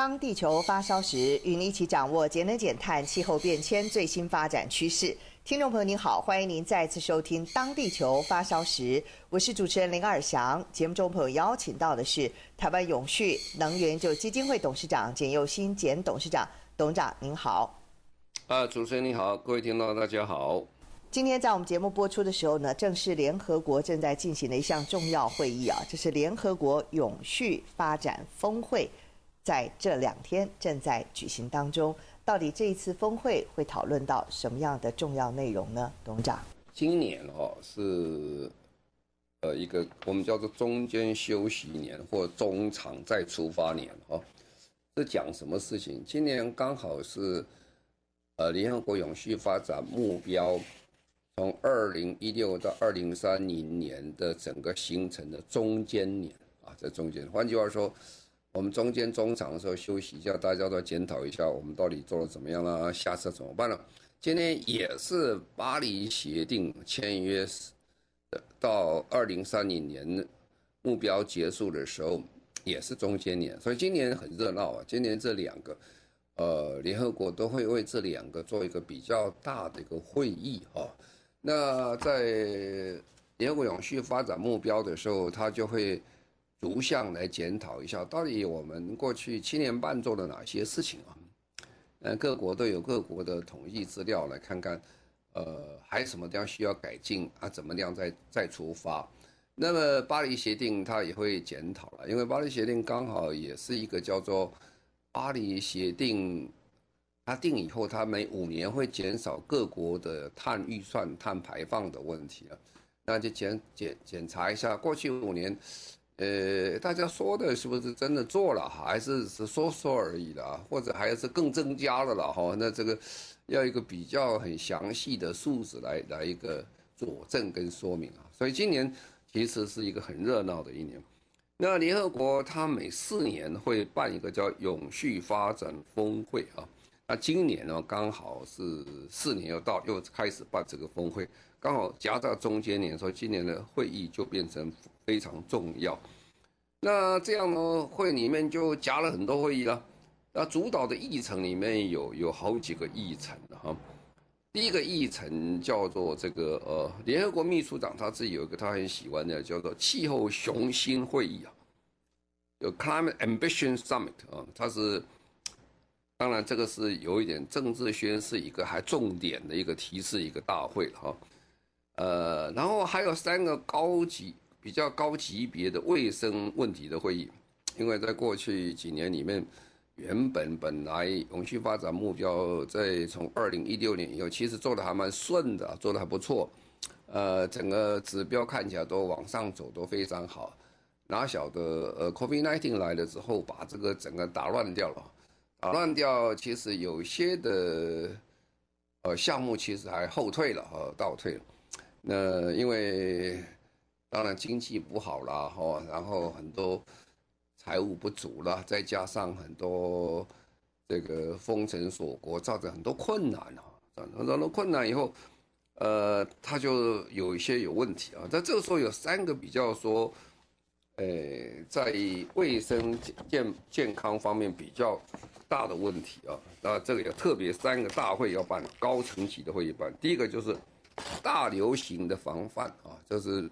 当地球发烧时，与您一起掌握节能减碳、气候变迁最新发展趋势。听众朋友您好，欢迎您再次收听《当地球发烧时》，我是主持人林尔祥。节目中朋友邀请到的是台湾永续能源就基金会董事长简又新简董事长，董事长您好。啊，主持人你好，各位听众大家好。今天在我们节目播出的时候呢，正是联合国正在进行的一项重要会议啊，这是联合国永续发展峰会，在这两天正在举行当中。到底这一次峰会会讨论到什么样的重要内容呢？董事长，今年哦是呃一个我们叫做中间休息年或中场再出发年哦，是讲什么事情？今年刚好是呃联合国永续发展目标从二零一六到二零三零年的整个形成的中间年啊，在中间，换句话说。我们中间中场的时候休息一下，大家都检讨一下，我们到底做的怎么样了？下次怎么办了？今天也是巴黎协定签约到二零三零年目标结束的时候，也是中间年，所以今年很热闹啊。今年这两个，呃，联合国都会为这两个做一个比较大的一个会议哈。那在联合国永续发展目标的时候，它就会。逐项来检讨一下，到底我们过去七年半做了哪些事情啊？嗯，各国都有各国的统计资料，来看看，呃，还有什么地方需要改进啊？怎么样再再出发？那么巴黎协定它也会检讨了，因为巴黎协定刚好也是一个叫做巴黎协定，它定以后，它每五年会减少各国的碳预算、碳排放的问题了，那就检检检查一下过去五年。呃，大家说的是不是真的做了，还是是说说而已的，或者还是更增加了了哈？那这个要一个比较很详细的数字来来一个佐证跟说明啊。所以今年其实是一个很热闹的一年。那联合国它每四年会办一个叫永续发展峰会啊。那今年呢刚好是四年又到，又开始办这个峰会，刚好夹在中间年，所以今年的会议就变成。非常重要，那这样呢，会里面就加了很多会议了。那主导的议程里面有有好几个议程的哈。第一个议程叫做这个呃，联合国秘书长他自己有一个他很喜欢的叫做气候雄心会议啊，有 Climate Ambition Summit 啊，它是当然这个是有一点政治宣示一个还重点的一个提示一个大会哈。呃，然后还有三个高级。比较高级别的卫生问题的会议，因为在过去几年里面，原本本来永续发展目标在从二零一六年以后，其实做的还蛮顺的，做的还不错，呃，整个指标看起来都往上走，都非常好。哪晓得呃，COVID-NINETEEN 来了之后，把这个整个打乱掉了，打乱掉，其实有些的呃项目其实还后退了，呃，倒退了。那因为。当然经济不好了哈，然后很多财务不足了，再加上很多这个封城锁国，造成很多困难哈，很多困难以后，呃，他就有一些有问题啊。在这个时候有三个比较说，呃，在卫生健健康方面比较大的问题啊，那这个有特别三个大会要办，高层级的会议办。第一个就是大流行的防范啊，就是。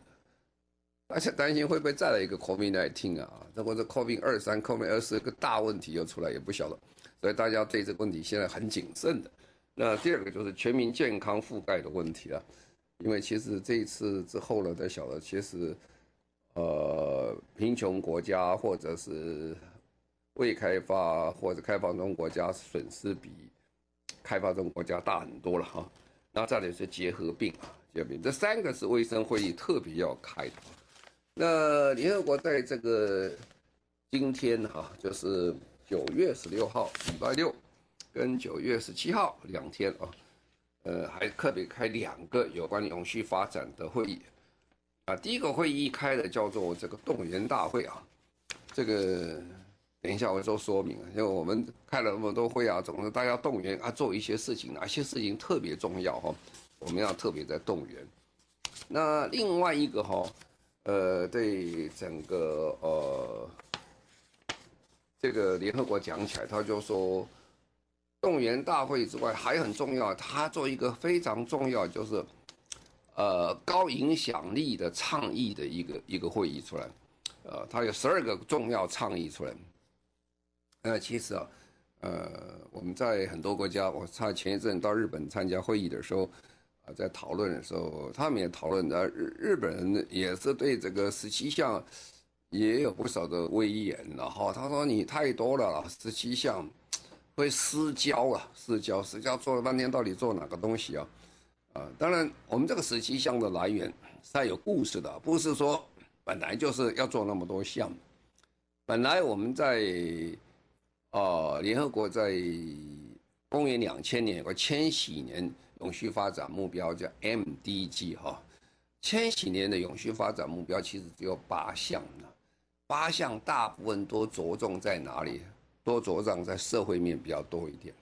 而且担心会不会再来一个 COVID-19 啊？如果是 COVID 二三、COVID 二四个大问题又出来，也不晓得，所以大家对这个问题现在很谨慎的。那第二个就是全民健康覆盖的问题了，因为其实这一次之后呢，才晓得其实，呃，贫穷国家或者是未开发或者开放中国家损失比开发中国家大很多了哈。那再来是结核病啊，结核病，这三个是卫生会议特别要开的。那联合国在这个今天哈，就是九月十六号礼拜六，跟九月十七号两天啊，呃，还特别开两个有关永续发展的会议。啊，第一个会议开的叫做这个动员大会啊，这个等一下我做说明啊，因为我们开了那么多会啊，总是大家动员啊，做一些事情，哪些事情特别重要哈，我们要特别在动员。那另外一个哈，呃，对整个呃这个联合国讲起来，他就说动员大会之外还很重要，他做一个非常重要就是。呃，高影响力的倡议的一个一个会议出来，呃，他有十二个重要倡议出来。那其实啊，呃，我们在很多国家，我差前一阵到日本参加会议的时候，在讨论的时候，他们也讨论的，日日本人也是对这个十七项也有不少的威严，然后他说你太多了，十七项会失焦啊，失焦，失焦做了半天，到底做哪个东西啊？啊，当然，我们这个十七项的来源是还有故事的，不是说本来就是要做那么多项。本来我们在啊，联合国在公元两千年有个千禧年永续发展目标叫 MDG 哈，千禧年的永续发展目标其实只有八项呢，八项大部分都着重在哪里？都着重在社会面比较多一点。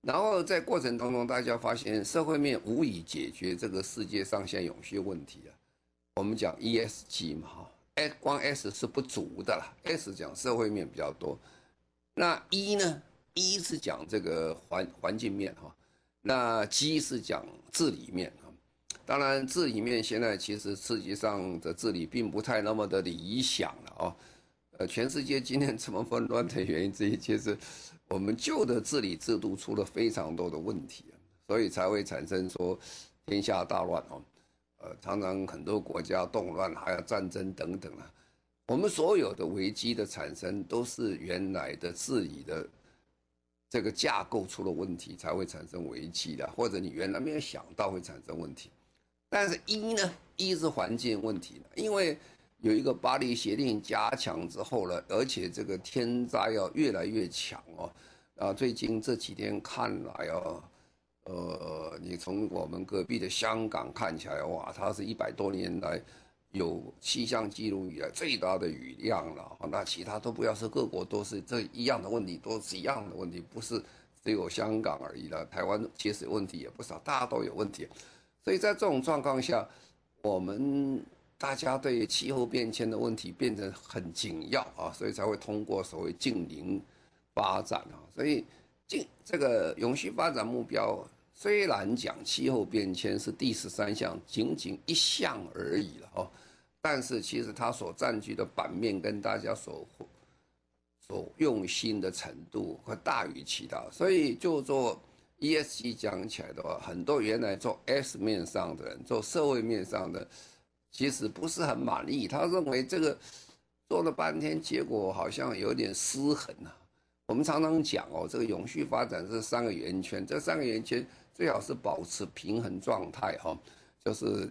然后在过程当中，大家发现社会面无以解决这个世界上现永续问题啊。我们讲 ESG 嘛，哈光 S 是不足的啦，S 讲社会面比较多。那 E 呢？E 是讲这个环环境面哈，那 G 是讲治理面啊。当然，治理面现在其实世界上的治理并不太那么的理想了啊。呃，全世界今天这么纷乱的原因之一，其实。我们旧的治理制度出了非常多的问题，所以才会产生说天下大乱哦，呃，常常很多国家动乱，还有战争等等啊。我们所有的危机的产生，都是原来的治理的这个架构出了问题，才会产生危机的，或者你原来没有想到会产生问题。但是一呢，一是环境问题，因为。有一个巴黎协定加强之后呢，而且这个天灾要越来越强哦。啊，最近这几天看来哦，呃，你从我们隔壁的香港看起来哇，它是一百多年来有气象记录以来最大的雨量了。那其他都不要说，各国都是这一样的问题，都是一样的问题，不是只有香港而已了。台湾其实问题也不少，大家都有问题。所以在这种状况下，我们。大家对气候变迁的问题变得很紧要啊，所以才会通过所谓近零发展啊。所以，近这个永续发展目标虽然讲气候变迁是第十三项，仅仅一项而已了哦，但是其实它所占据的版面跟大家所所用心的程度会大于其他。所以，就做 ESG 讲起来的话，很多原来做 S 面上的人，做社会面上的。其实不是很满意，他认为这个做了半天，结果好像有点失衡啊。我们常常讲哦，这个永续发展是三个圆圈，这三个圆圈最好是保持平衡状态哈，就是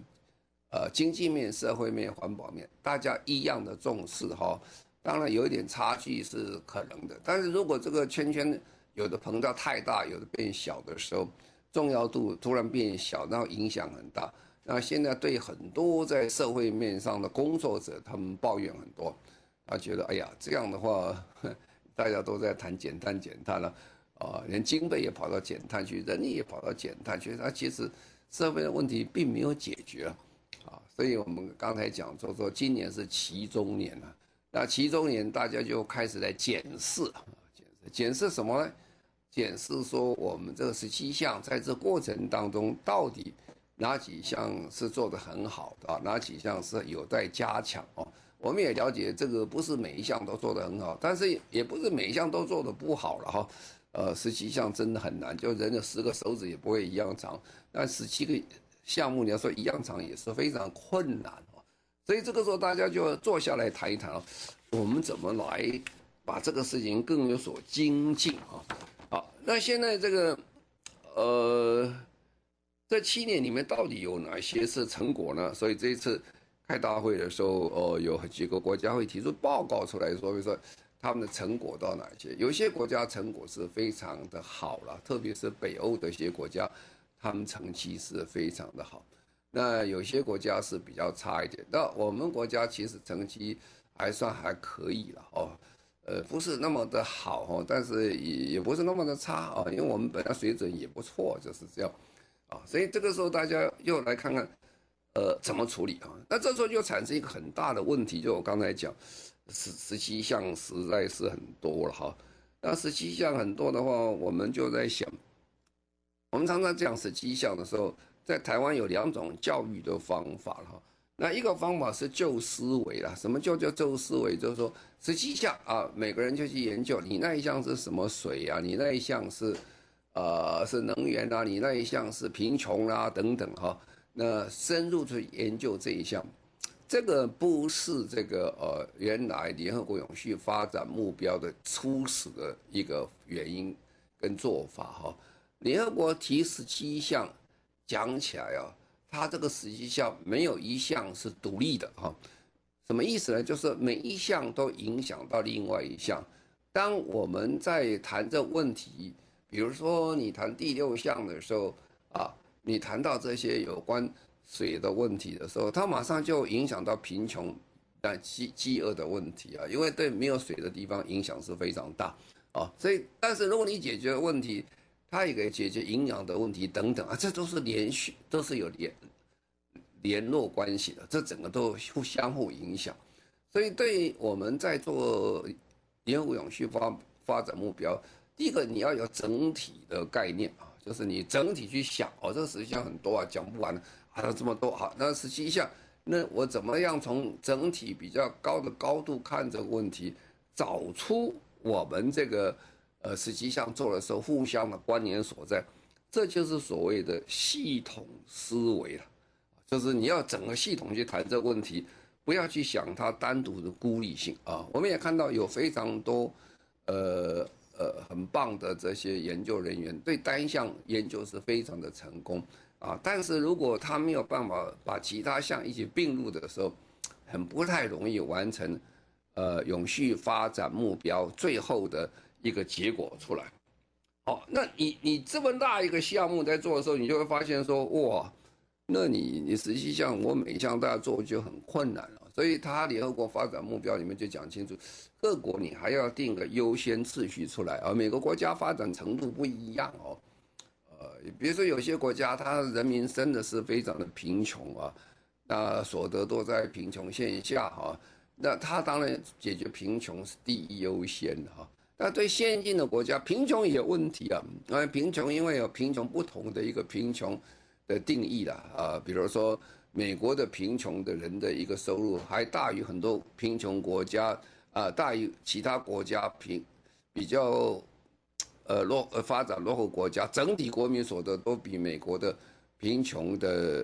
呃经济面、社会面、环保面，大家一样的重视哈。当然有一点差距是可能的，但是如果这个圈圈有的膨胀太大，有的变小的时候，重要度突然变小，然后影响很大。那现在对很多在社会面上的工作者，他们抱怨很多，他觉得哎呀，这样的话，大家都在谈减碳减碳了，啊连经费也跑到减碳去，人力也跑到减碳去，那其实社会的问题并没有解决啊，所以我们刚才讲说说今年是期中年了，那期中年大家就开始来检视，检视检视什么呢？检视说我们这个十七项在这过程当中到底。哪几项是做得很好的啊？哪几项是有待加强哦？我们也了解这个不是每一项都做得很好，但是也不是每一项都做得不好了哈。呃，十七项真的很难，就人的十个手指也不会一样长。那十七个项目你要说一样长也是非常困难哦。所以这个时候大家就坐下来谈一谈，我们怎么来把这个事情更有所精进啊？好，那现在这个呃。这七年里面到底有哪些是成果呢？所以这一次开大会的时候，哦，有几个国家会提出报告出来说，比如说他们的成果到哪些？有些国家成果是非常的好了，特别是北欧的一些国家，他们成绩是非常的好。那有些国家是比较差一点。那我们国家其实成绩还算还可以了哦，呃，不是那么的好哦，但是也也不是那么的差啊，因为我们本来水准也不错，就是这样啊。所以这个时候大家又来看看，呃，怎么处理啊？那这时候就产生一个很大的问题，就我刚才讲。十十七项实在是很多了哈，那十七项很多的话，我们就在想，我们常常讲十七项的时候，在台湾有两种教育的方法哈。那一个方法是旧思维啦，什么叫叫旧思维？就是说十七项啊，每个人就去研究，你那一项是什么水啊？你那一项是呃是能源啊？你那一项是贫穷啊等等哈。那深入去研究这一项。这个不是这个呃，原来联合国永续发展目标的初始的一个原因跟做法哈。联合国提十七项，讲起来啊，它这个十七项没有一项是独立的哈。什么意思呢？就是每一项都影响到另外一项。当我们在谈这问题，比如说你谈第六项的时候啊，你谈到这些有关。水的问题的时候，它马上就影响到贫穷、但饥饥饿的问题啊，因为对没有水的地方影响是非常大啊。所以，但是如果你解决问题，它也可以解决营养的问题等等啊，这都是连续，都是有联联络关系的，这整个都互相互影响。所以，对我们在做联合永续发发展目标，第一个你要有整体的概念啊，就是你整体去想哦，这个实际上很多啊，讲不完。还有这么多好，那实际上，那我怎么样从整体比较高的高度看这个问题，找出我们这个呃实际上做的时候互相的关联所在，这就是所谓的系统思维了，就是你要整个系统去谈这个问题，不要去想它单独的孤立性啊。我们也看到有非常多呃呃很棒的这些研究人员，对单项研究是非常的成功。啊，但是如果他没有办法把其他项一起并入的时候，很不太容易完成，呃，永续发展目标最后的一个结果出来。好，那你你这么大一个项目在做的时候，你就会发现说，哇，那你你实际上我每一项都要做就很困难了。所以他联合国发展目标里面就讲清楚，各国你还要定个优先次序出来，而每个国家发展程度不一样哦。呃，比如说有些国家，他人民真的是非常的贫穷啊，那所得都在贫穷线下哈，那他当然解决贫穷是第一优先的哈。那对先进的国家，贫穷也有问题啊，因为贫穷因为有贫穷不同的一个贫穷的定义了啊，比如说美国的贫穷的人的一个收入还大于很多贫穷国家啊，大于其他国家贫比较。呃，落呃发展落后国家整体国民所得都比美国的贫穷的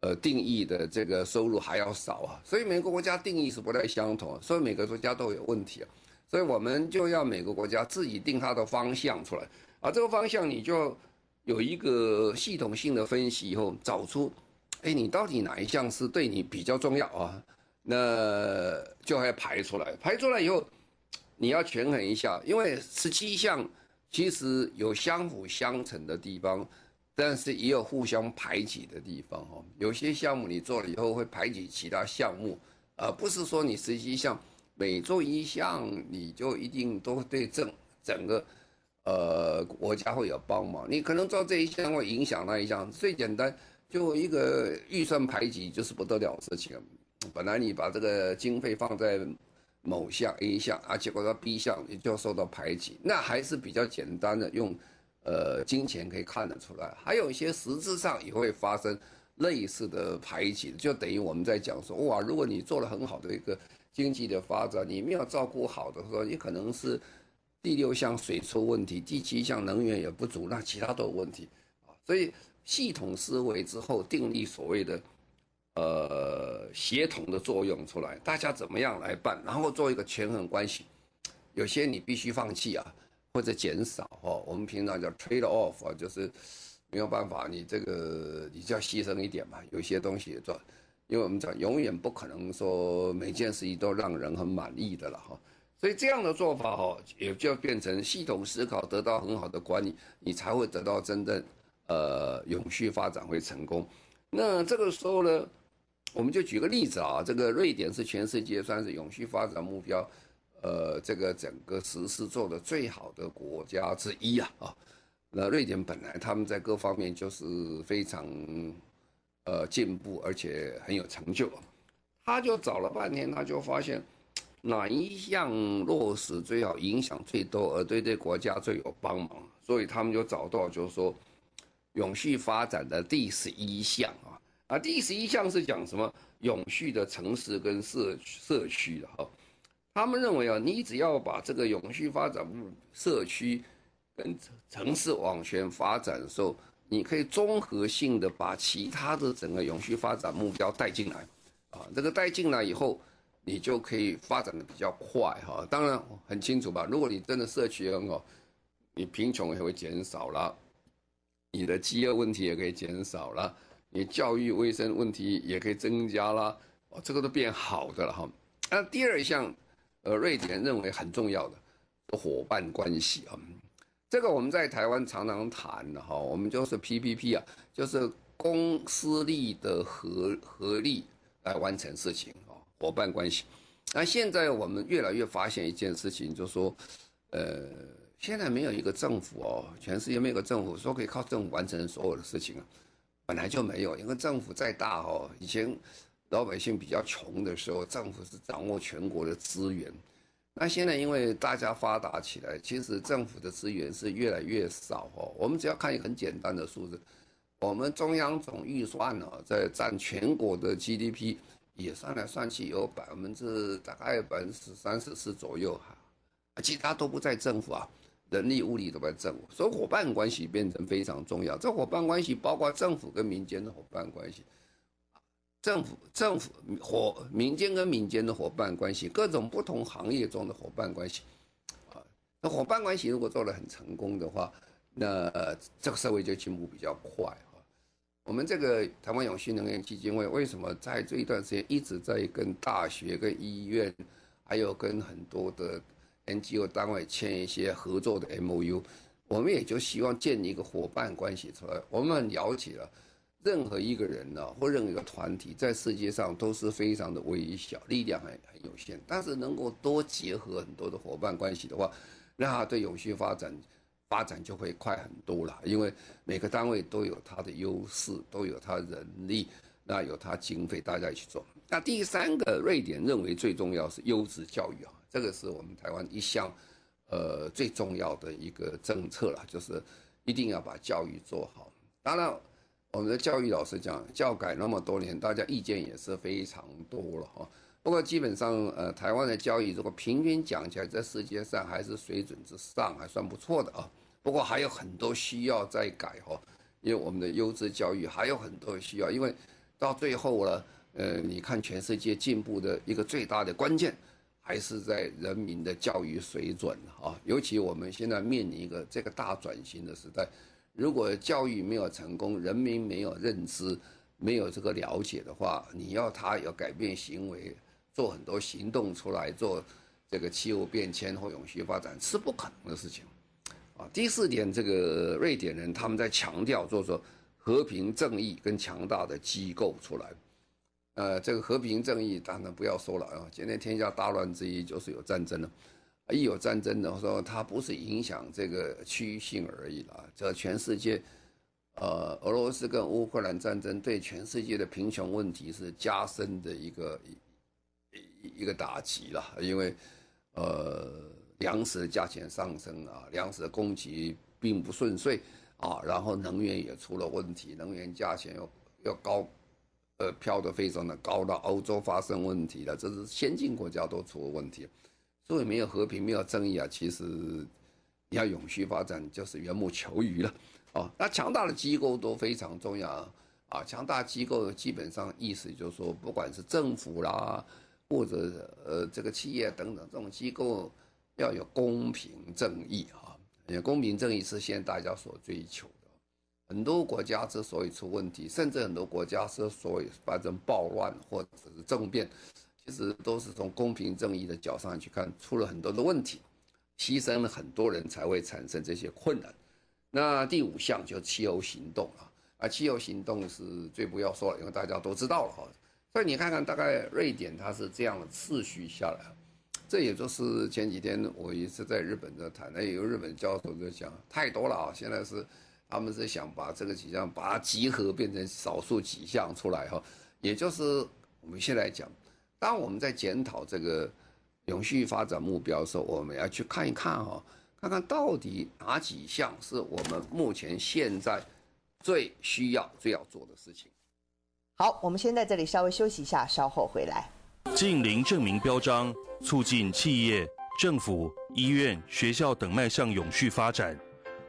呃定义的这个收入还要少啊，所以每个国家定义是不太相同，所以每个国家都有问题啊，所以我们就要每个国家自己定它的方向出来啊，这个方向你就有一个系统性的分析以后，找出，哎，你到底哪一项是对你比较重要啊？那就要排出来，排出来以后，你要权衡一下，因为十七项。其实有相辅相成的地方，但是也有互相排挤的地方哈。有些项目你做了以后会排挤其他项目，而不是说你实际上每做一项你就一定都对整整个呃国家会有帮忙。你可能做这一项会影响那一项。最简单就一个预算排挤就是不得了的事情。本来你把这个经费放在。某项 A 项啊，结果到 B 项你就受到排挤，那还是比较简单的，用呃金钱可以看得出来。还有一些实质上也会发生类似的排挤，就等于我们在讲说，哇，如果你做了很好的一个经济的发展，你没有照顾好的时候，你可能是第六项水出问题，第七项能源也不足，那其他都有问题啊。所以系统思维之后定立所谓的。呃，协同的作用出来，大家怎么样来办？然后做一个权衡关系，有些你必须放弃啊，或者减少哦。我们平常叫 trade off 啊，就是没有办法，你这个你就要牺牲一点嘛。有些东西也做，因为我们讲永远不可能说每件事情都让人很满意的了哈。所以这样的做法哦，也就变成系统思考得到很好的管理，你才会得到真正呃永续发展会成功。那这个时候呢，我们就举个例子啊，这个瑞典是全世界算是永续发展目标，呃，这个整个实施做的最好的国家之一啊啊。那瑞典本来他们在各方面就是非常呃进步，而且很有成就。他就找了半天，他就发现哪一项落实最好，影响最多，而对这国家最有帮忙。所以他们就找到，就是说永续发展的第十一项啊啊，第十一项是讲什么？永续的城市跟社社区的哈。他们认为啊，你只要把这个永续发展社区。跟城市往前发展的时候，你可以综合性的把其他的整个永续发展目标带进来，啊，这个带进来以后，你就可以发展的比较快哈。当然很清楚吧，如果你真的社区很好，你贫穷也会减少了，你的饥饿问题也可以减少了，你教育卫生问题也可以增加了，哦，这个都变好的了哈。那第二项，呃，瑞典认为很重要的伙伴关系啊。这个我们在台湾常常谈的哈，我们就是 PPP 啊，就是公私利的合合力来完成事情啊，伙伴关系。那现在我们越来越发现一件事情，就是说，呃，现在没有一个政府哦，全世界没有一个政府说可以靠政府完成所有的事情啊，本来就没有，因为政府再大哦，以前老百姓比较穷的时候，政府是掌握全国的资源。那现在因为大家发达起来，其实政府的资源是越来越少哦。我们只要看一个很简单的数字，我们中央总预算呢，在占全国的 GDP 也算来算去有百分之大概百分之三十四左右哈，其他都不在政府啊，人力物力都在政府，所以伙伴关系变成非常重要。这伙伴关系包括政府跟民间的伙伴关系。政府、政府伙民间跟民间的伙伴关系，各种不同行业中的伙伴关系，啊，那伙伴关系如果做得很成功的话，那呃这个社会就进步比较快啊。我们这个台湾永续能源基金会为什么在这一段时间一直在跟大学、跟医院，还有跟很多的 NGO 单位签一些合作的 MOU？我们也就希望建立一个伙伴关系出来。我们很了解了。任何一个人呢，或任何一个团体，在世界上都是非常的微小，力量很很有限。但是能够多结合很多的伙伴关系的话，那对永续发展发展就会快很多了。因为每个单位都有它的优势，都有它人力，那有它经费，大家一起做。那第三个，瑞典认为最重要是优质教育啊，这个是我们台湾一项呃最重要的一个政策了，就是一定要把教育做好。当然。我们的教育老师讲，教改那么多年，大家意见也是非常多了哈。不过基本上，呃，台湾的教育如果平均讲起来，在世界上还是水准之上，还算不错的啊。不过还有很多需要再改哈，因为我们的优质教育还有很多需要。因为到最后了，呃，你看全世界进步的一个最大的关键，还是在人民的教育水准啊。尤其我们现在面临一个这个大转型的时代。如果教育没有成功，人民没有认知，没有这个了解的话，你要他要改变行为，做很多行动出来，做这个气候变迁或永续发展是不可能的事情。啊，第四点，这个瑞典人他们在强调，就是说和平正义跟强大的机构出来。呃，这个和平正义当然不要说了啊，今天天下大乱之一就是有战争了。一有战争的时候，它不是影响这个区域性而已啦，这全世界，呃，俄罗斯跟乌克兰战争对全世界的贫穷问题是加深的一个一一个打击了，因为呃，粮食价钱上升啊，粮食供给并不顺遂啊，然后能源也出了问题，能源价钱又又高，呃，飘得非常的高，到欧洲发生问题了，这是先进国家都出了问题。所以没有和平，没有正义啊，其实你要永续发展就是缘木求鱼了哦。那强大的机构都非常重要啊，强大机构基本上意思就是说，不管是政府啦，或者呃这个企业等等，这种机构要有公平正义啊，也公平正义是现在大家所追求。很多国家之所以出问题，甚至很多国家之所以发生暴乱或者是政变。其实都是从公平正义的角上去看，出了很多的问题，牺牲了很多人才会产生这些困难。那第五项就是气候行动啊，啊，气候行动是最不要说了，因为大家都知道了哈。所以你看看，大概瑞典它是这样的次序下来，这也就是前几天我一直在日本在谈，那有日本教授就讲太多了啊，现在是他们是想把这个几项把它集合变成少数几项出来哈，也就是我们现在讲，当我们在检讨这个永续发展目标的时候，我们要去看一看哈，看看到底哪几项是我们目前现在最需要、最要做的事情。好，我们先在这里稍微休息一下，稍后回来。近零证明标章，促进企业、政府、医院、学校等迈向永续发展，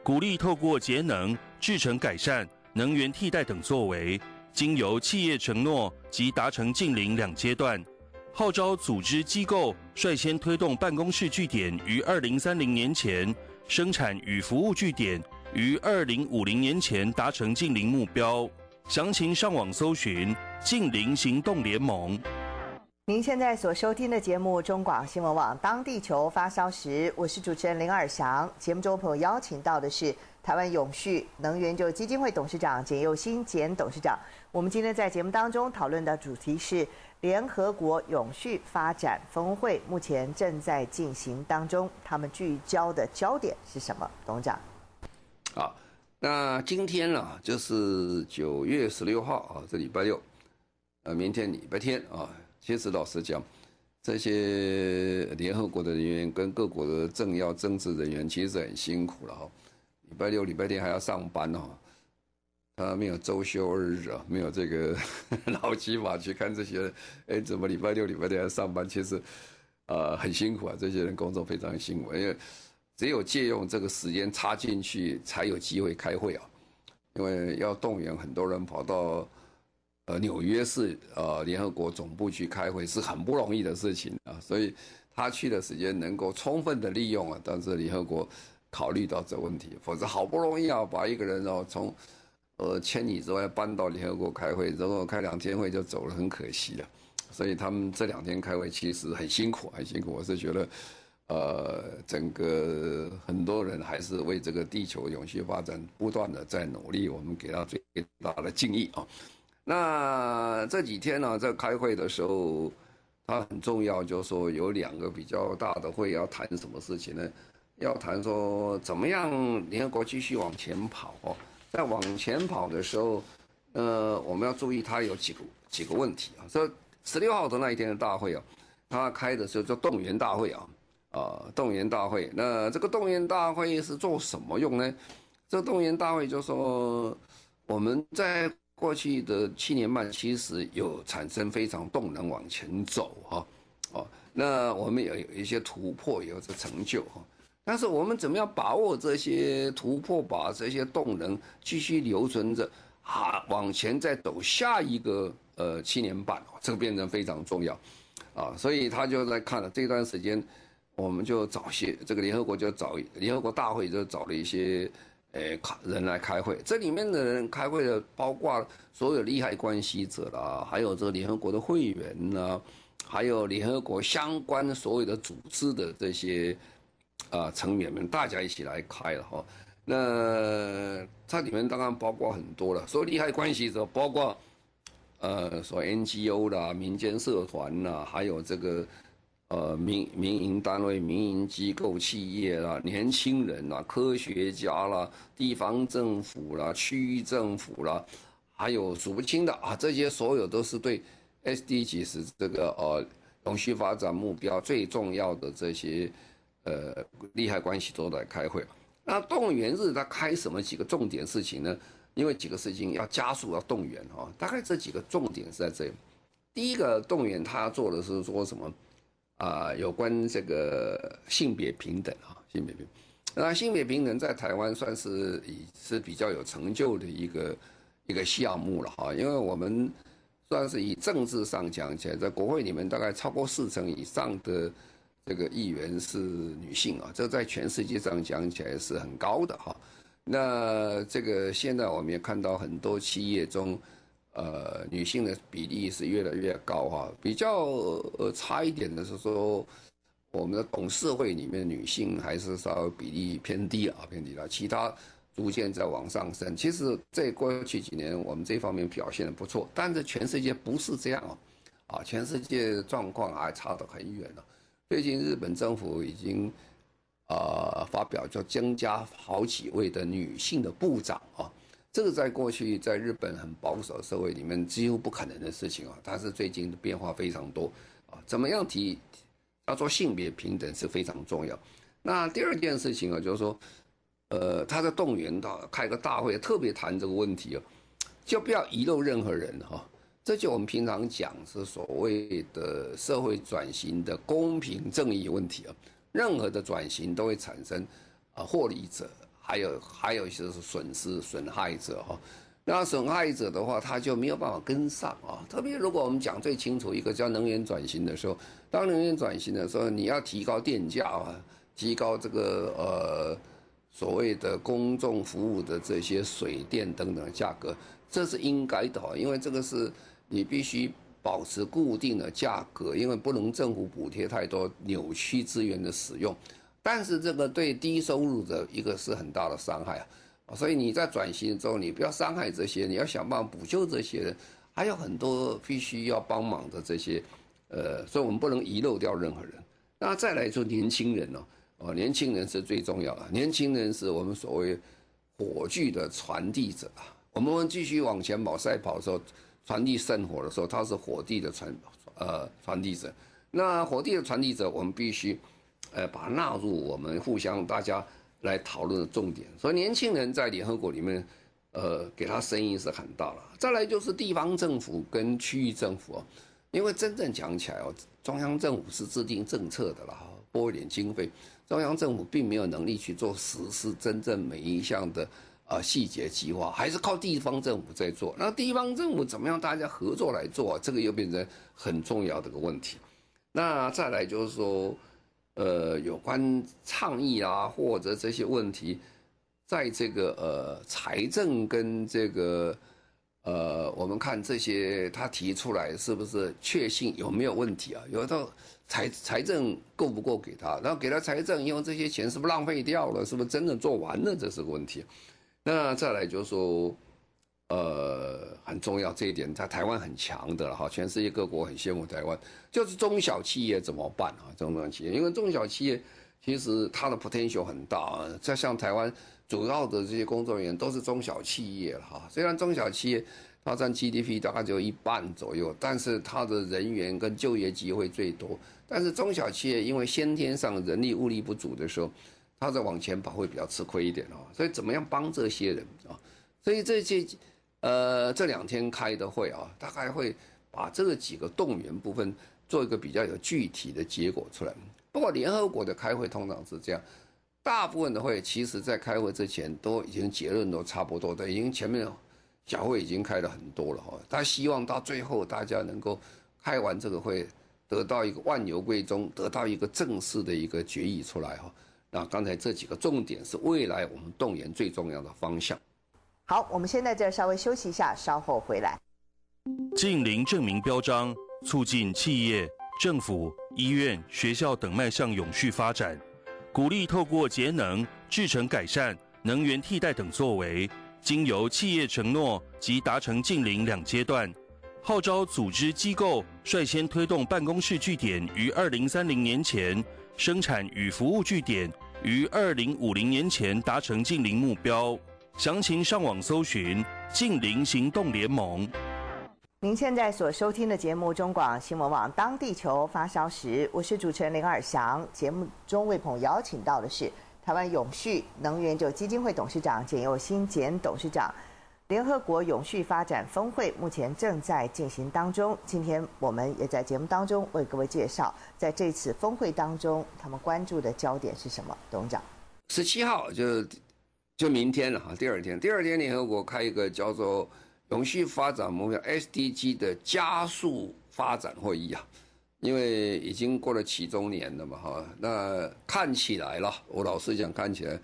鼓励透过节能、制程改善、能源替代等作为，经由企业承诺及达成净零两阶段，号召组织机构率先推动办公室据点于二零三零年前，生产与服务据点于二零五零年前达成净零目标。详情上网搜寻“净零行动联盟”。您现在所收听的节目中广新闻网《当地球发烧时》，我是主持人林尔祥。节目中朋友邀请到的是台湾永续能源就基金会董事长简又新简董事长。我们今天在节目当中讨论的主题是联合国永续发展峰会目前正在进行当中，他们聚焦的焦点是什么？董事长。好。那今天呢、啊，就是九月十六号啊，这礼拜六，呃，明天礼拜天啊。其实老实讲，这些联合国的人员跟各国的政要、政治人员其实很辛苦了哈。礼拜六、礼拜天还要上班哈，他没有周休二日啊，没有这个 劳基法去看这些人，哎，怎么礼拜六、礼拜天还要上班？其实，呃，很辛苦啊，这些人工作非常辛苦，因为。只有借用这个时间插进去，才有机会开会啊！因为要动员很多人跑到呃纽约市呃联合国总部去开会，是很不容易的事情啊。所以他去的时间能够充分的利用啊。但是联合国考虑到这问题，否则好不容易啊把一个人哦从呃千里之外搬到联合国开会，然后开两天会就走了，很可惜了。所以他们这两天开会其实很辛苦，很辛苦。我是觉得。呃，整个很多人还是为这个地球永续发展不断的在努力，我们给他最大的敬意啊。那这几天呢，在开会的时候，它很重要，就是说有两个比较大的会要谈什么事情呢？要谈说怎么样联合国继续往前跑哦。在往前跑的时候，呃，我们要注意它有几个几个问题啊。这十六号的那一天的大会啊，它开的时候叫动员大会啊。啊，动员大会，那这个动员大会是做什么用呢？这动员大会就说，我们在过去的七年半，其实有产生非常动能往前走哈，哦，那我们也有一些突破，有这成就哈。但是我们怎么样把握这些突破，把这些动能继续留存着，啊，往前再走下一个呃七年半，这个变成非常重要，啊，所以他就在看了这段时间。我们就找些这个联合国就找联合国大会就找了一些，诶，人来开会。这里面的人开会的包括所有利害关系者啦，还有这个联合国的会员呐，还有联合国相关所有的组织的这些啊成员们，大家一起来开了哈。那它里面当然包括很多了，所有利害关系者包括呃，所 NGO 啦、民间社团呐，还有这个。呃，民民营单位、民营机构、企业啦，年轻人啦，科学家啦，地方政府啦，区政府啦，还有数不清的啊，这些所有都是对 SDGs 这个呃永续发展目标最重要的这些呃利害关系都来开会。那动员日他开什么几个重点事情呢？因为几个事情要加速要动员哈，大概这几个重点是在这里。第一个动员他做的是说什么？啊，有关这个性别平等啊，性别平等，那性别平等在台湾算是以是比较有成就的一个一个项目了哈，因为我们算是以政治上讲起来，在国会里面大概超过四成以上的这个议员是女性啊，这在全世界上讲起来是很高的哈。那这个现在我们也看到很多企业中，呃女性的比例是越来越高哈。比较呃差一点的是说，我们的董事会里面女性还是稍微比例偏低啊，偏低了。其他逐渐在往上升。其实在过去几年，我们这方面表现的不错，但是全世界不是这样啊，啊，全世界状况还差得很远了。最近日本政府已经。呃，发表就增加好几位的女性的部长啊，这个在过去在日本很保守的社会里面几乎不可能的事情啊，但是最近的变化非常多啊。怎么样提要做性别平等是非常重要。那第二件事情啊，就是说，呃，他在动员到开个大会，特别谈这个问题啊，就不要遗漏任何人哈。这就我们平常讲是所谓的社会转型的公平正义问题啊。任何的转型都会产生，啊，获利者，还有还有一些是损失损害者哈。那损害者的话，他就没有办法跟上啊。特别如果我们讲最清楚一个叫能源转型的时候，当能源转型的时候，你要提高电价啊，提高这个呃所谓的公众服务的这些水电等等价格，这是应该的，因为这个是你必须。保持固定的价格，因为不能政府补贴太多，扭曲资源的使用。但是这个对低收入者一个是很大的伤害啊，所以你在转型之后，你不要伤害这些，你要想办法补救这些人，还有很多必须要帮忙的这些，呃，所以我们不能遗漏掉任何人。那再来说年轻人哦，哦，年轻人是最重要的，年轻人是我们所谓火炬的传递者啊，我们继续往前跑赛跑的时候。传递圣火的时候，他是火递的传呃传递者。那火递的传递者，我们必须呃把它纳入我们互相大家来讨论的重点。所以年轻人在联合国里面，呃，给他声音是很大了。再来就是地方政府跟区域政府啊，因为真正讲起来哦，中央政府是制定政策的了，拨一点经费，中央政府并没有能力去做实施真正每一项的。啊，细节计划还是靠地方政府在做。那地方政府怎么样？大家合作来做，这个又变成很重要的一个问题。那再来就是说，呃，有关倡议啊，或者这些问题，在这个呃财政跟这个呃，我们看这些他提出来是不是确信有没有问题啊？有的财财政够不够给他？然后给他财政，因为这些钱是不是浪费掉了？是不是真的做完了？这是个问题。那再来就是说，呃，很重要这一点，在台湾很强的了哈，全世界各国很羡慕台湾，就是中小企业怎么办啊？中小企业，因为中小企业其实它的 potential 很大啊，在像台湾主要的这些工作人员都是中小企业了哈，虽然中小企业它占 GDP 大概只有一半左右，但是它的人员跟就业机会最多，但是中小企业因为先天上人力物力不足的时候。他在往前跑会比较吃亏一点哦，所以怎么样帮这些人啊？所以这些呃这两天开的会啊，大概会把这个几个动员部分做一个比较有具体的结果出来。不过联合国的开会通常是这样，大部分的会其实在开会之前都已经结论都差不多的，已经前面小会已经开了很多了哈。他希望到最后大家能够开完这个会，得到一个万牛归宗，得到一个正式的一个决议出来哈。那刚才这几个重点是未来我们动员最重要的方向。好，我们现在这稍微休息一下，稍后回来。近零证明标章，促进企业、政府、医院、学校等迈向永续发展，鼓励透过节能、制成改善、能源替代等作为，经由企业承诺及达成近零两阶段，号召组织机构率先推动办公室据点于二零三零年前，生产与服务据点。于二零五零年前达成近零目标，详情上网搜寻“净零行动联盟”。您现在所收听的节目中广新闻网《当地球发烧时》，我是主持人林尔翔。节目中为朋友邀请到的是台湾永续能源就基金会董事长简又新简董事长。联合国永续发展峰会目前正在进行当中。今天我们也在节目当中为各位介绍，在这次峰会当中，他们关注的焦点是什么？董事长，十七号就就明天了哈，第二天，第二天联合国开一个叫做永续发展目标 SDG 的加速发展会议啊，因为已经过了几周年了嘛哈，那看起来了，我老实讲，看起来。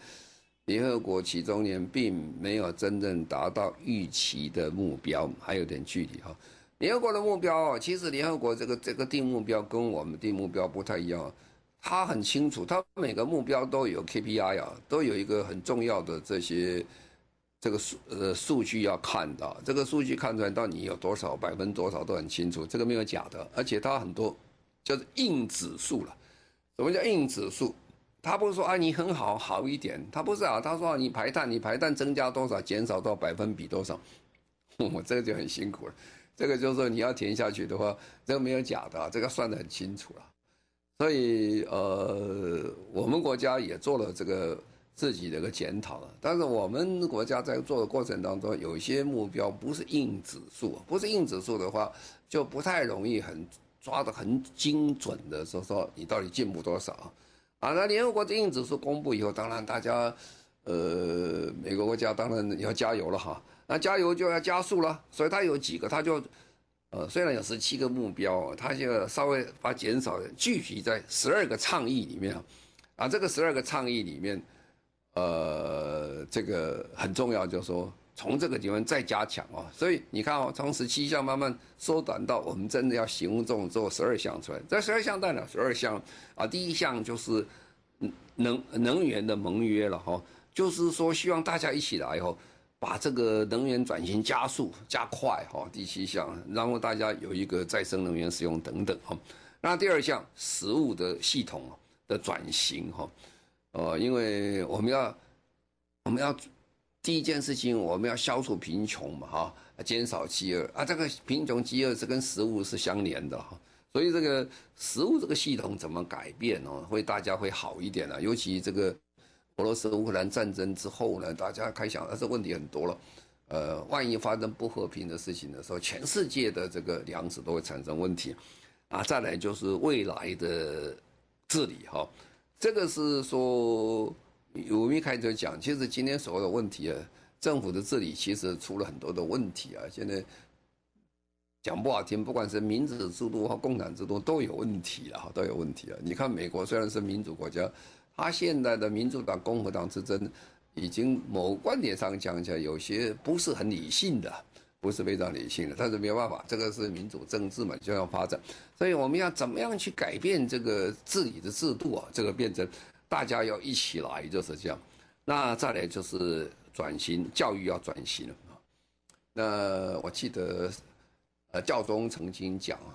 联合国其中年并没有真正达到预期的目标，还有点距离哈。联合国的目标，其实联合国这个这个定目标跟我们定目标不太一样，他很清楚，他每个目标都有 KPI 啊，都有一个很重要的这些这个数呃数据要看的，这个数据看出来到你有多少百分多少都很清楚，这个没有假的，而且他很多就是硬指数了。什么叫硬指数？他不是说啊，你很好好一点，他不是啊，他说你排碳，你排碳增加多少，减少到百分比多少，我这个就很辛苦了。这个就是说你要填下去的话，这个没有假的，这个算得很清楚了。所以呃，我们国家也做了这个自己的一个检讨了。但是我们国家在做的过程当中，有一些目标不是硬指数，不是硬指数的话，就不太容易很抓得很精准的说说你到底进步多少。啊，那联合国的硬指数公布以后，当然大家，呃，每个国家当然要加油了哈。那加油就要加速了，所以它有几个，它就，呃，虽然有十七个目标，它就稍微把减少聚集在十二个倡议里面啊。啊，这个十二个倡议里面，呃，这个很重要，就是说。从这个地方再加强啊，所以你看哦，从十七项慢慢缩短到我们真的要行动做十二项出来。这十二项代表十二项啊，第一项就是能能源的盟约了哈，就是说希望大家一起来以后，把这个能源转型加速加快哈。第七项，然后大家有一个再生能源使用等等哈。那第二项，食物的系统的转型哈，呃，因为我们要我们要。第一件事情，我们要消除贫穷嘛，哈，减少饥饿啊。这个贫穷、饥饿是跟食物是相连的哈，所以这个食物这个系统怎么改变呢？会大家会好一点了。尤其这个俄罗斯乌克兰战争之后呢，大家开想，但是问题很多了。呃，万一发生不和平的事情的时候，全世界的这个粮食都会产生问题啊。再来就是未来的治理哈，这个是说。我们一开始讲，其实今天所有的问题啊，政府的治理其实出了很多的问题啊。现在讲不好听，不管是民主制度和共产制度都有问题了哈，都有问题啊。你看美国虽然是民主国家，他现在的民主党、共和党之争，已经某观点上讲起来，有些不是很理性的，不是非常理性的。但是没有办法，这个是民主政治嘛，就要发展。所以我们要怎么样去改变这个治理的制度啊？这个变成。大家要一起来，就是这样。那再来就是转型，教育要转型了啊。那我记得，呃，教宗曾经讲啊，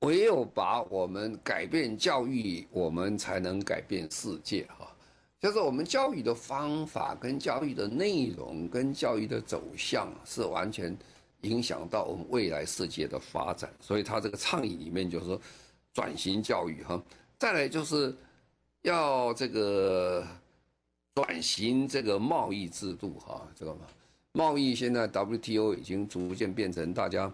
唯有把我们改变教育，我们才能改变世界哈。就是我们教育的方法、跟教育的内容、跟教育的走向，是完全影响到我们未来世界的发展。所以他这个倡议里面就是说，转型教育哈。再来就是。要这个转型这个贸易制度哈，知道吗贸易现在 WTO 已经逐渐变成大家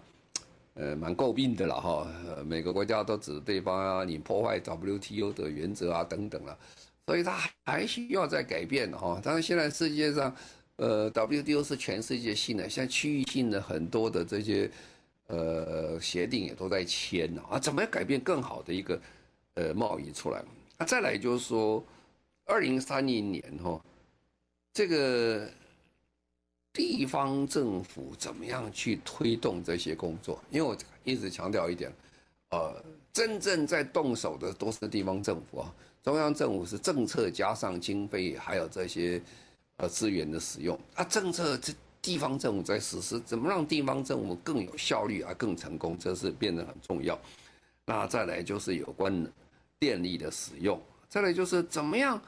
呃蛮诟病的了哈，每个国家都指对方啊，你破坏 WTO 的原则啊等等了，所以它还需要再改变哈。但是现在世界上呃 WTO 是全世界性的，像区域性的很多的这些呃协定也都在签呢啊，怎么样改变更好的一个呃贸易出来？那再来就是说，二零三零年哈，这个地方政府怎么样去推动这些工作？因为我一直强调一点，呃，真正在动手的都是地方政府啊，中央政府是政策加上经费，还有这些呃资源的使用啊，政策这地方政府在实施，怎么让地方政府更有效率啊，更成功，这是变得很重要。那再来就是有关。电力的使用，再来就是怎么样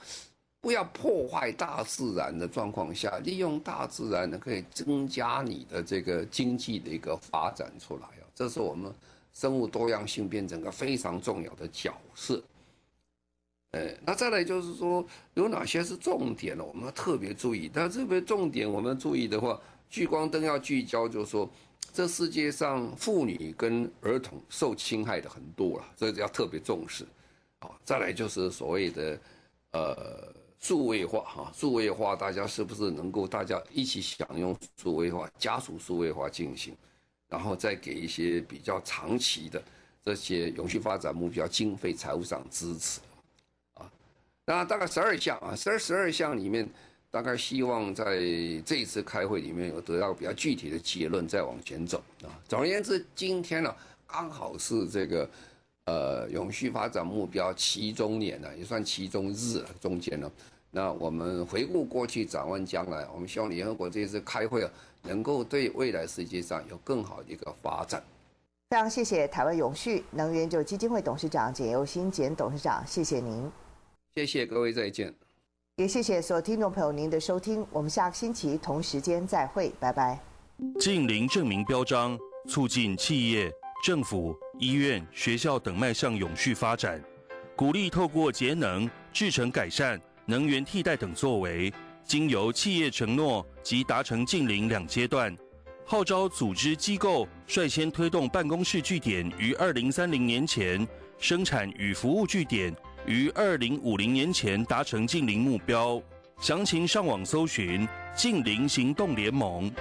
不要破坏大自然的状况下，利用大自然呢，可以增加你的这个经济的一个发展出来啊，这是我们生物多样性变成个非常重要的角色。呃，那再来就是说有哪些是重点呢？我们要特别注意。但这边重点我们注意的话，聚光灯要聚焦，就是说这世界上妇女跟儿童受侵害的很多了，所以要特别重视。再来就是所谓的，呃，数位化哈，数位化大家是不是能够大家一起享用数位化，加速数位化进行，然后再给一些比较长期的这些永续发展目标经费财务上支持，啊，那大概十二项啊，十二十二项里面，大概希望在这一次开会里面有得到比较具体的结论，再往前走啊。总而言之，今天呢刚好是这个呃永续发展目标期中年呢，也算期中日，中间呢。那我们回顾过去，展望将来，我们希望联合国这次开会啊，能够对未来世界上有更好的一个发展。非常谢谢台湾永续能源就基金会董事长简又新简董事长，谢谢您。谢谢各位，再见。也谢谢所有听众朋友您的收听，我们下个星期同时间再会，拜拜。近零证明标章，促进企业、政府、医院、学校等迈向永续发展，鼓励透过节能、制成改善、能源替代等作为，经由企业承诺及达成近零两阶段。号召组织机构率先推动办公室据点于二零三零年前，生产与服务据点于二零五零年前达成近零目标。详情上网搜寻“近零行动联盟”。